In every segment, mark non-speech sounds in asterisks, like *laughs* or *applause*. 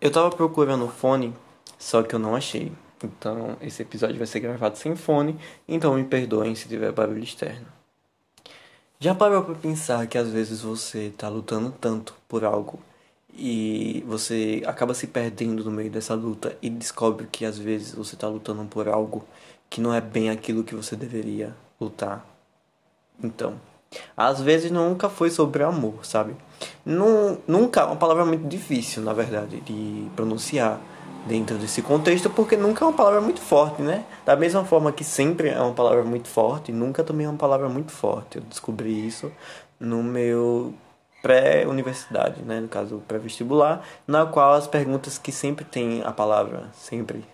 Eu tava procurando fone, só que eu não achei. Então, esse episódio vai ser gravado sem fone, então me perdoem se tiver barulho externo. Já parou pra pensar que às vezes você tá lutando tanto por algo e você acaba se perdendo no meio dessa luta e descobre que às vezes você tá lutando por algo que não é bem aquilo que você deveria lutar? Então, às vezes nunca foi sobre amor, sabe? Nunca, é uma palavra muito difícil, na verdade, de pronunciar dentro desse contexto, porque nunca é uma palavra muito forte, né? Da mesma forma que sempre é uma palavra muito forte, nunca também é uma palavra muito forte. Eu descobri isso no meu pré-universidade, né? No caso, pré-vestibular, na qual as perguntas que sempre tem a palavra sempre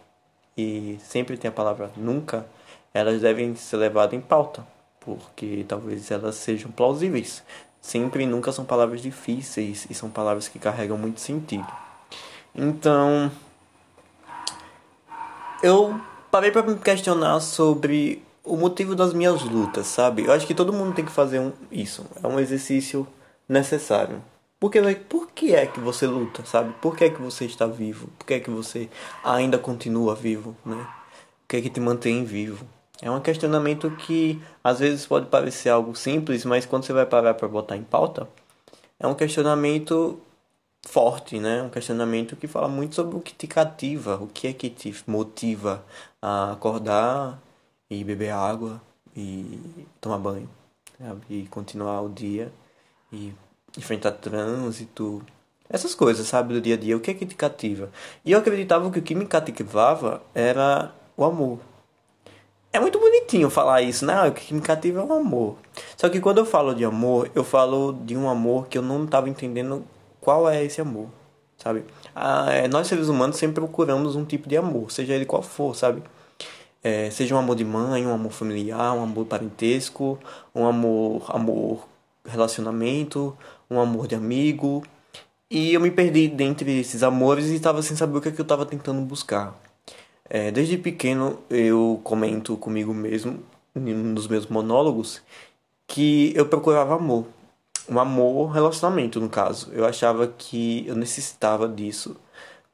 e sempre tem a palavra nunca, elas devem ser levadas em pauta, porque talvez elas sejam plausíveis. Sempre e nunca são palavras difíceis e são palavras que carregam muito sentido. Então, eu parei para me questionar sobre o motivo das minhas lutas, sabe? Eu acho que todo mundo tem que fazer um, isso. É um exercício necessário. Porque, por que é que você luta, sabe? Por que é que você está vivo? Por que é que você ainda continua vivo, né? O que é que te mantém vivo? É um questionamento que às vezes pode parecer algo simples, mas quando você vai parar para botar em pauta, é um questionamento forte, né? Um questionamento que fala muito sobre o que te cativa, o que é que te motiva a acordar e beber água e tomar banho, sabe? E continuar o dia e enfrentar trânsito, essas coisas, sabe, do dia a dia, o que é que te cativa? E eu acreditava que o que me cativava era o amor, é muito bonitinho falar isso, né? O que me cativa é o amor. Só que quando eu falo de amor, eu falo de um amor que eu não estava entendendo qual é esse amor, sabe? Ah, é, nós seres humanos sempre procuramos um tipo de amor, seja ele qual for, sabe? É, seja um amor de mãe, um amor familiar, um amor parentesco, um amor, amor relacionamento, um amor de amigo. E eu me perdi dentre esses amores e estava sem saber o que, é que eu estava tentando buscar. É, desde pequeno eu comento comigo mesmo, nos meus monólogos, que eu procurava amor. Um amor, relacionamento no caso. Eu achava que eu necessitava disso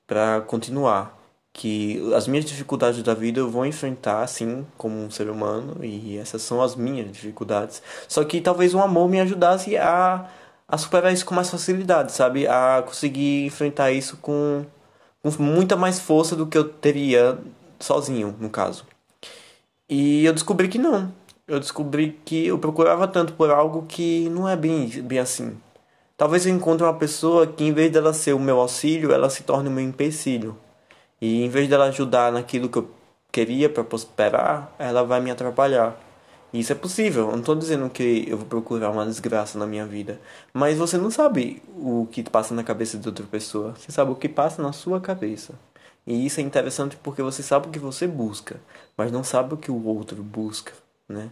para continuar. Que as minhas dificuldades da vida eu vou enfrentar assim como um ser humano e essas são as minhas dificuldades. Só que talvez um amor me ajudasse a, a superar isso com mais facilidade, sabe? A conseguir enfrentar isso com com muita mais força do que eu teria sozinho, no caso. E eu descobri que não. Eu descobri que eu procurava tanto por algo que não é bem, bem assim. Talvez eu encontre uma pessoa que, em vez dela ser o meu auxílio, ela se torne o meu empecilho. E em vez dela ajudar naquilo que eu queria para prosperar, ela vai me atrapalhar. Isso é possível. Eu não estou dizendo que eu vou procurar uma desgraça na minha vida. Mas você não sabe o que passa na cabeça de outra pessoa. Você sabe o que passa na sua cabeça. E isso é interessante porque você sabe o que você busca, mas não sabe o que o outro busca, né?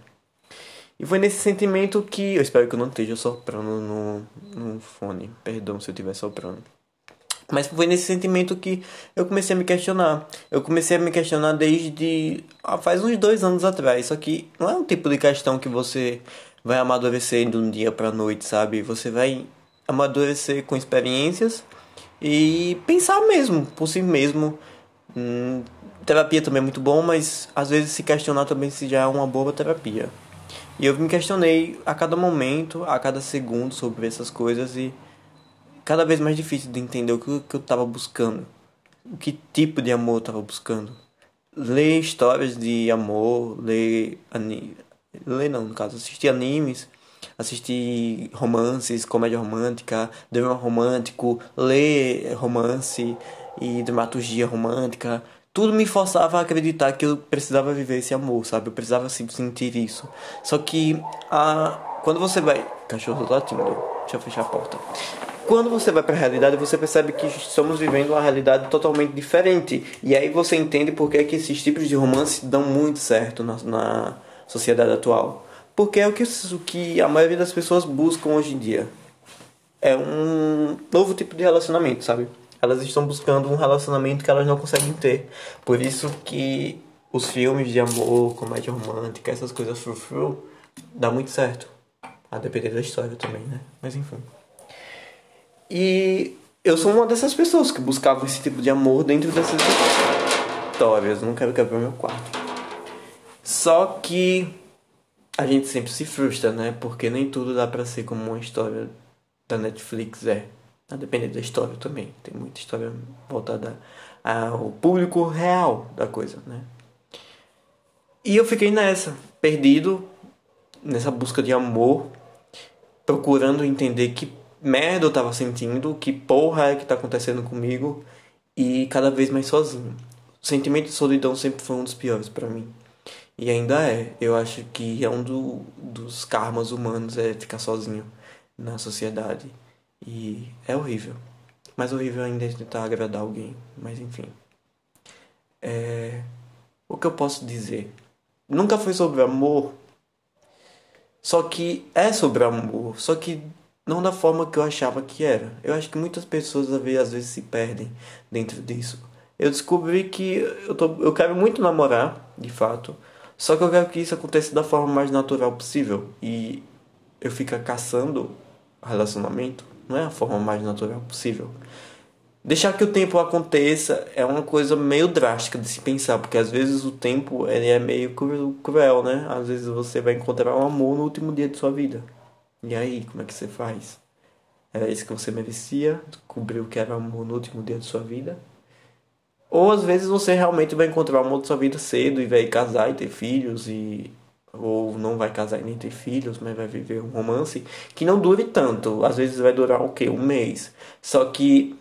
E foi nesse sentimento que. Eu espero que eu não esteja soprando no, no fone. Perdão se eu estiver soprando. Mas foi nesse sentimento que eu comecei a me questionar. Eu comecei a me questionar desde ah, faz uns dois anos atrás. Só que não é um tipo de questão que você vai amadurecer de um dia para noite, sabe? Você vai amadurecer com experiências e pensar mesmo por si mesmo. Hum, terapia também é muito bom, mas às vezes se questionar também se já é uma boa terapia. E eu me questionei a cada momento, a cada segundo sobre essas coisas e cada vez mais difícil de entender o que, que eu estava buscando, o que tipo de amor eu estava buscando. Ler histórias de amor, ler, ani... ler não, no caso, assistir animes, assistir romances, comédia romântica, drama romântico, ler romance e dramaturgia romântica. Tudo me forçava a acreditar que eu precisava viver esse amor, sabe? Eu precisava sentir isso. Só que a... quando você vai. Cachorro latindo. Deixa eu fechar a porta quando você vai para a realidade, você percebe que estamos vivendo uma realidade totalmente diferente. E aí você entende por que, que esses tipos de romance dão muito certo na, na sociedade atual. Porque é o que, o que a maioria das pessoas buscam hoje em dia. É um novo tipo de relacionamento, sabe? Elas estão buscando um relacionamento que elas não conseguem ter. Por isso que os filmes de amor, comédia romântica, essas coisas frufru, dá muito certo. A depender da história também, né? Mas enfim. E eu sou uma dessas pessoas que buscavam esse tipo de amor dentro dessas histórias. Não quero quebrar meu quarto. Só que a gente sempre se frustra, né? Porque nem tudo dá pra ser como uma história da Netflix é. A depender da história também. Tem muita história voltada ao público real da coisa, né? E eu fiquei nessa, perdido, nessa busca de amor, procurando entender que merda eu tava sentindo, que porra é que tá acontecendo comigo e cada vez mais sozinho. O sentimento de solidão sempre foi um dos piores para mim. E ainda é. Eu acho que é um do, dos karmas humanos é ficar sozinho na sociedade. E é horrível. Mais horrível ainda é tentar agradar alguém. Mas enfim. É... O que eu posso dizer? Nunca foi sobre amor. Só que é sobre amor. Só que não da forma que eu achava que era. Eu acho que muitas pessoas às vezes se perdem dentro disso. Eu descobri que eu, tô, eu quero muito namorar, de fato. Só que eu quero que isso aconteça da forma mais natural possível. E eu ficar caçando relacionamento não é a forma mais natural possível. Deixar que o tempo aconteça é uma coisa meio drástica de se pensar, porque às vezes o tempo ele é meio cruel, né? Às vezes você vai encontrar um amor no último dia de sua vida. E aí, como é que você faz? Era isso que você merecia? Descobriu que era no último dia de sua vida? Ou às vezes você realmente vai encontrar o amor de sua vida cedo e vai casar e ter filhos e ou não vai casar e nem ter filhos, mas vai viver um romance que não dure tanto. Às vezes vai durar o quê? Um mês. Só que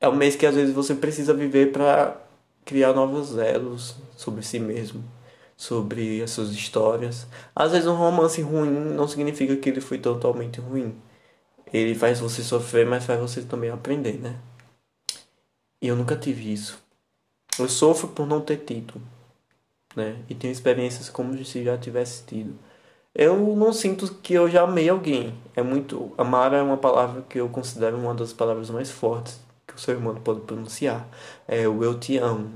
é um mês que às vezes você precisa viver para criar novos elos sobre si mesmo sobre as suas histórias. Às vezes um romance ruim não significa que ele foi totalmente ruim. Ele faz você sofrer, mas faz você também aprender, né? E eu nunca tive isso. Eu sofro por não ter tido, né? E tenho experiências como se já tivesse tido. Eu não sinto que eu já amei alguém. É muito amar é uma palavra que eu considero uma das palavras mais fortes que o ser humano pode pronunciar. É o eu te amo.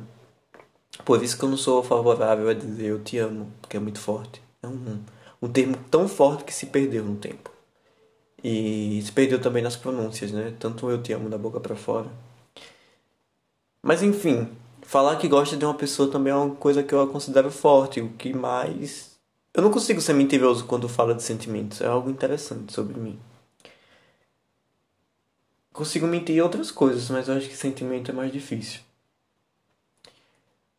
Por isso que eu não sou favorável a dizer eu te amo, porque é muito forte. É um, um termo tão forte que se perdeu no tempo. E se perdeu também nas pronúncias, né? Tanto eu te amo da boca para fora. Mas enfim, falar que gosta de uma pessoa também é uma coisa que eu considero forte. O que mais. Eu não consigo ser mentiroso quando falo de sentimentos. É algo interessante sobre mim. Consigo mentir outras coisas, mas eu acho que sentimento é mais difícil.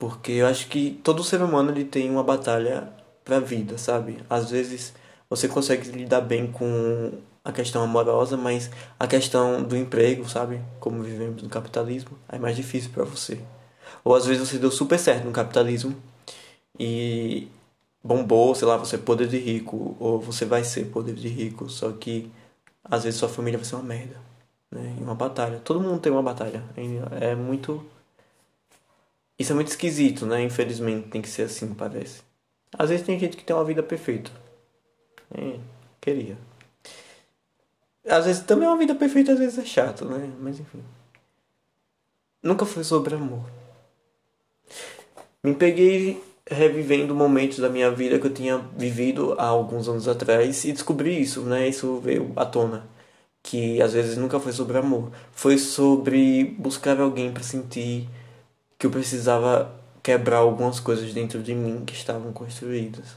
Porque eu acho que todo ser humano ele tem uma batalha pra vida, sabe? Às vezes você consegue lidar bem com a questão amorosa, mas a questão do emprego, sabe? Como vivemos no capitalismo, é mais difícil para você. Ou às vezes você deu super certo no capitalismo e bombou, sei lá, você é poder de rico, ou você vai ser poder de rico, só que às vezes sua família vai ser uma merda, né? Uma batalha. Todo mundo tem uma batalha. É muito isso é muito esquisito, né? Infelizmente tem que ser assim, parece. Às vezes tem gente que tem uma vida perfeita. É, queria. Às vezes também uma vida perfeita, às vezes é chato, né? Mas enfim. Nunca foi sobre amor. Me peguei revivendo momentos da minha vida que eu tinha vivido há alguns anos atrás e descobri isso, né? Isso veio à tona. Que às vezes nunca foi sobre amor. Foi sobre buscar alguém para sentir que eu precisava quebrar algumas coisas dentro de mim que estavam construídas.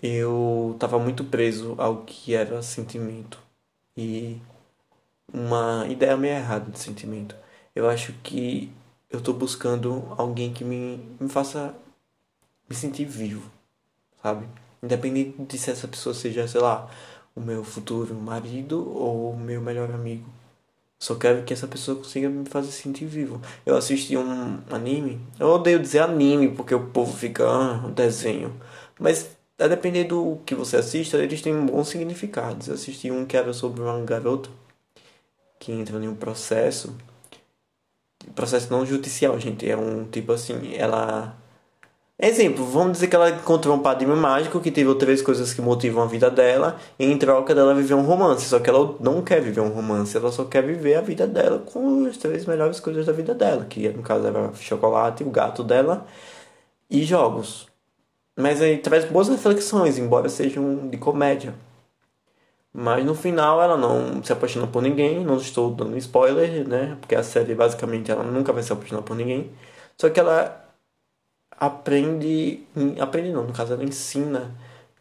Eu estava muito preso ao que era sentimento e uma ideia meio errada de sentimento. Eu acho que eu estou buscando alguém que me, me faça me sentir vivo, sabe? Independente de se essa pessoa seja, sei lá, o meu futuro marido ou o meu melhor amigo. Só quero que essa pessoa consiga me fazer sentir vivo. Eu assisti um anime. Eu odeio dizer anime porque o povo fica ah, desenho. Mas a depender do que você assista, eles têm bons significados. Eu assisti um que era sobre uma garota que entra em um processo. Processo não judicial, gente. É um tipo assim, ela Exemplo, vamos dizer que ela encontrou um padrinho mágico que teve três coisas que motivam a vida dela, e em troca dela viver um romance. Só que ela não quer viver um romance, ela só quer viver a vida dela com as três melhores coisas da vida dela, que no caso era chocolate, o gato dela e jogos. Mas aí traz boas reflexões, embora sejam de comédia. Mas no final ela não se apaixona por ninguém, não estou dando spoiler, né? Porque a série basicamente ela nunca vai se apaixonar por ninguém. Só que ela aprende, aprende não, no caso ela ensina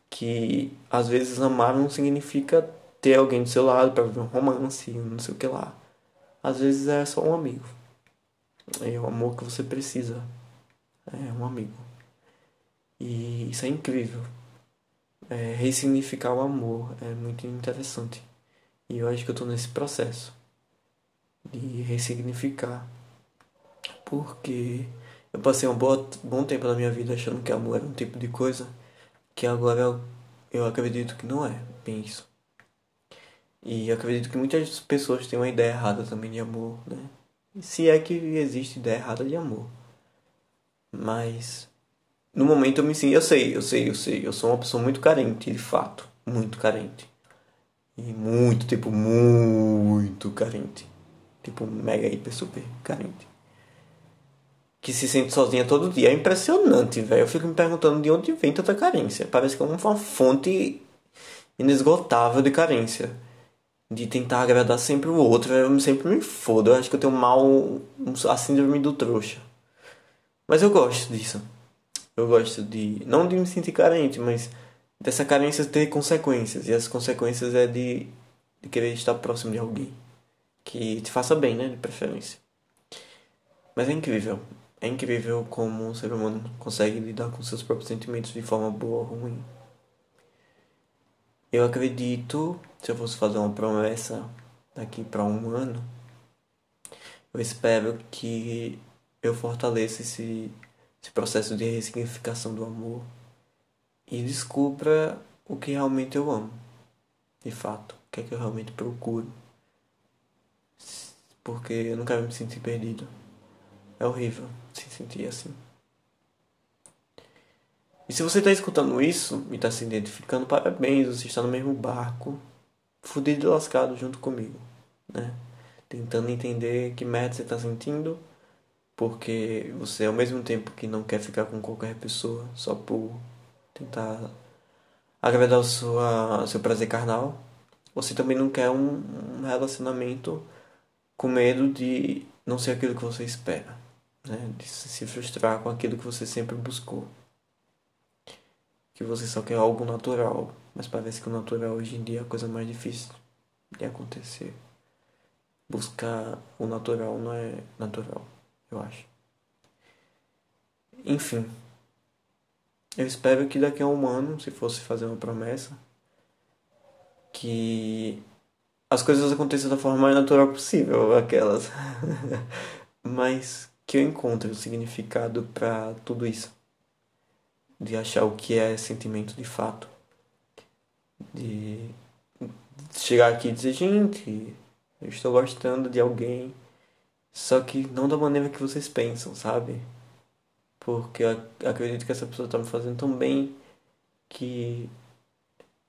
que às vezes amar não significa ter alguém do seu lado para viver um romance, não sei o que lá. Às vezes é só um amigo. É o amor que você precisa. É um amigo. E isso é incrível é, ressignificar o amor é muito interessante. E eu acho que eu estou nesse processo de ressignificar. Porque eu passei um bom, tempo da minha vida achando que amor era um tipo de coisa que agora eu, eu acredito que não é isso. E acredito que muitas pessoas têm uma ideia errada também de amor, né? Se é que existe ideia errada de amor. Mas no momento eu me sinto. Eu sei, eu sei, eu sei. Eu sou uma pessoa muito carente, de fato. Muito carente. E muito, tipo, muito carente. Tipo, mega, hiper, super carente. Que se sente sozinha todo dia. É impressionante, velho. Eu fico me perguntando de onde vem tanta carência. Parece que é uma fonte inesgotável de carência. De tentar agradar sempre o outro. Eu sempre me fodo. Eu acho que eu tenho mal. A síndrome do trouxa. Mas eu gosto disso eu gosto de. Não de me sentir carente, mas dessa carência ter consequências. E as consequências é de, de querer estar próximo de alguém. Que te faça bem, né? De preferência. Mas é incrível. É incrível como o ser humano consegue lidar com seus próprios sentimentos de forma boa ou ruim. Eu acredito, se eu fosse fazer uma promessa daqui para um ano, eu espero que eu fortaleça esse esse processo de ressignificação do amor e descubra o que realmente eu amo, de fato, o que é que eu realmente procuro. Porque eu não quero me sentir perdido. É horrível se sentir assim. E se você está escutando isso e está se identificando, parabéns, você está no mesmo barco, fudido e lascado junto comigo, né? Tentando entender que merda você está sentindo porque você ao mesmo tempo que não quer ficar com qualquer pessoa só por tentar agradar o sua, seu prazer carnal, você também não quer um, um relacionamento com medo de não ser aquilo que você espera, né? de se frustrar com aquilo que você sempre buscou. Que você só quer algo natural, mas parece que o natural hoje em dia é a coisa mais difícil de acontecer. Buscar o natural não é natural eu acho. Enfim. Eu espero que daqui a um ano, se fosse fazer uma promessa, que as coisas aconteçam da forma mais natural possível, *laughs* aquelas. Mas que eu encontre o significado para tudo isso. De achar o que é sentimento de fato. De chegar aqui e dizer, gente, eu estou gostando de alguém só que não da maneira que vocês pensam, sabe? Porque eu acredito que essa pessoa tá me fazendo tão bem que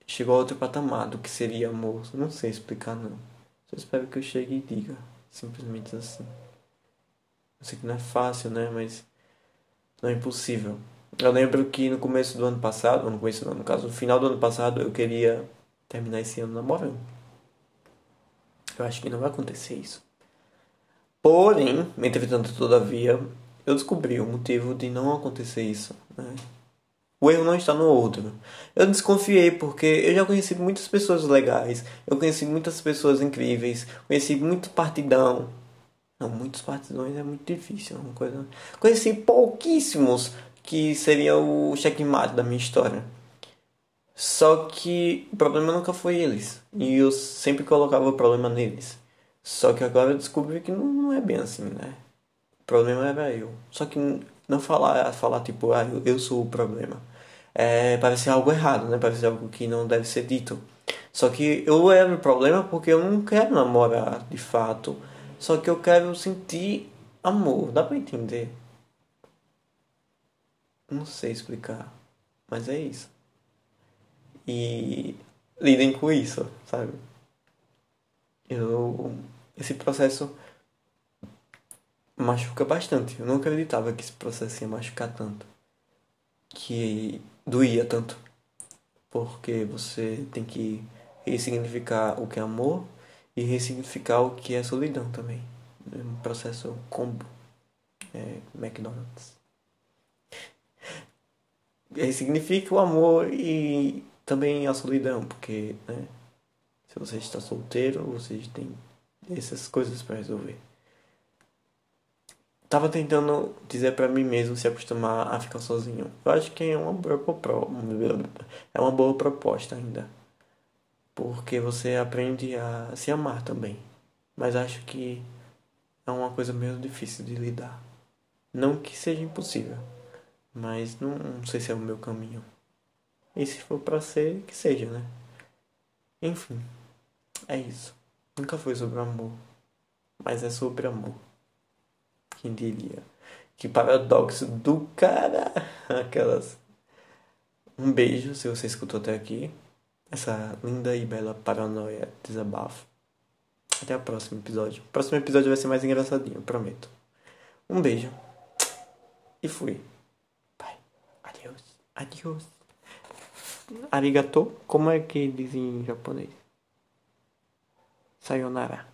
chegou a outro patamar do que seria amor. Não sei explicar não. Só espero que eu chegue e diga. Simplesmente assim. Eu sei que não é fácil, né? Mas não é impossível. Eu lembro que no começo do ano passado, no começo não, no caso, no final do ano passado, eu queria terminar esse ano namorando. Eu acho que não vai acontecer isso. Porém, entretanto, todavia, eu descobri o motivo de não acontecer isso. Né? O erro não está no outro. Eu desconfiei porque eu já conheci muitas pessoas legais, eu conheci muitas pessoas incríveis, conheci muito partidão. Não, muitos partidões é muito difícil, é uma coisa. Conheci pouquíssimos que seria o checkmate da minha história. Só que o problema nunca foi eles. E eu sempre colocava o problema neles. Só que agora eu descobri que não, não é bem assim, né? O problema era eu. Só que não falar, falar tipo, ah, eu, eu sou o problema. É, parece algo errado, né? Parece algo que não deve ser dito. Só que eu era o problema porque eu não quero namorar de fato. Só que eu quero sentir amor. Dá pra entender? Não sei explicar. Mas é isso. E lidem com isso, sabe? Eu esse processo machuca bastante. Eu não acreditava que esse processo ia machucar tanto. Que doía tanto. Porque você tem que ressignificar o que é amor e ressignificar o que é solidão também. Um processo combo. É, McDonald's. Ressignifica o amor e também a solidão, porque né, se você está solteiro, você tem essas coisas para resolver. Tava tentando dizer para mim mesmo se acostumar a ficar sozinho. Eu acho que é uma boa, é uma boa proposta ainda. Porque você aprende a se amar também. Mas acho que é uma coisa meio difícil de lidar. Não que seja impossível, mas não, não sei se é o meu caminho. E se for para ser, que seja, né? Enfim, é isso. Nunca foi sobre amor, mas é sobre amor. Quem diria? Que paradoxo do cara! *laughs* Aquelas. Um beijo se você escutou até aqui. Essa linda e bela paranoia desabafo. Até o próximo episódio. O próximo episódio vai ser mais engraçadinho, prometo. Um beijo. E fui. Bye. Adiós. Adiós. Arigato. Como é que diz em japonês? Sayonara.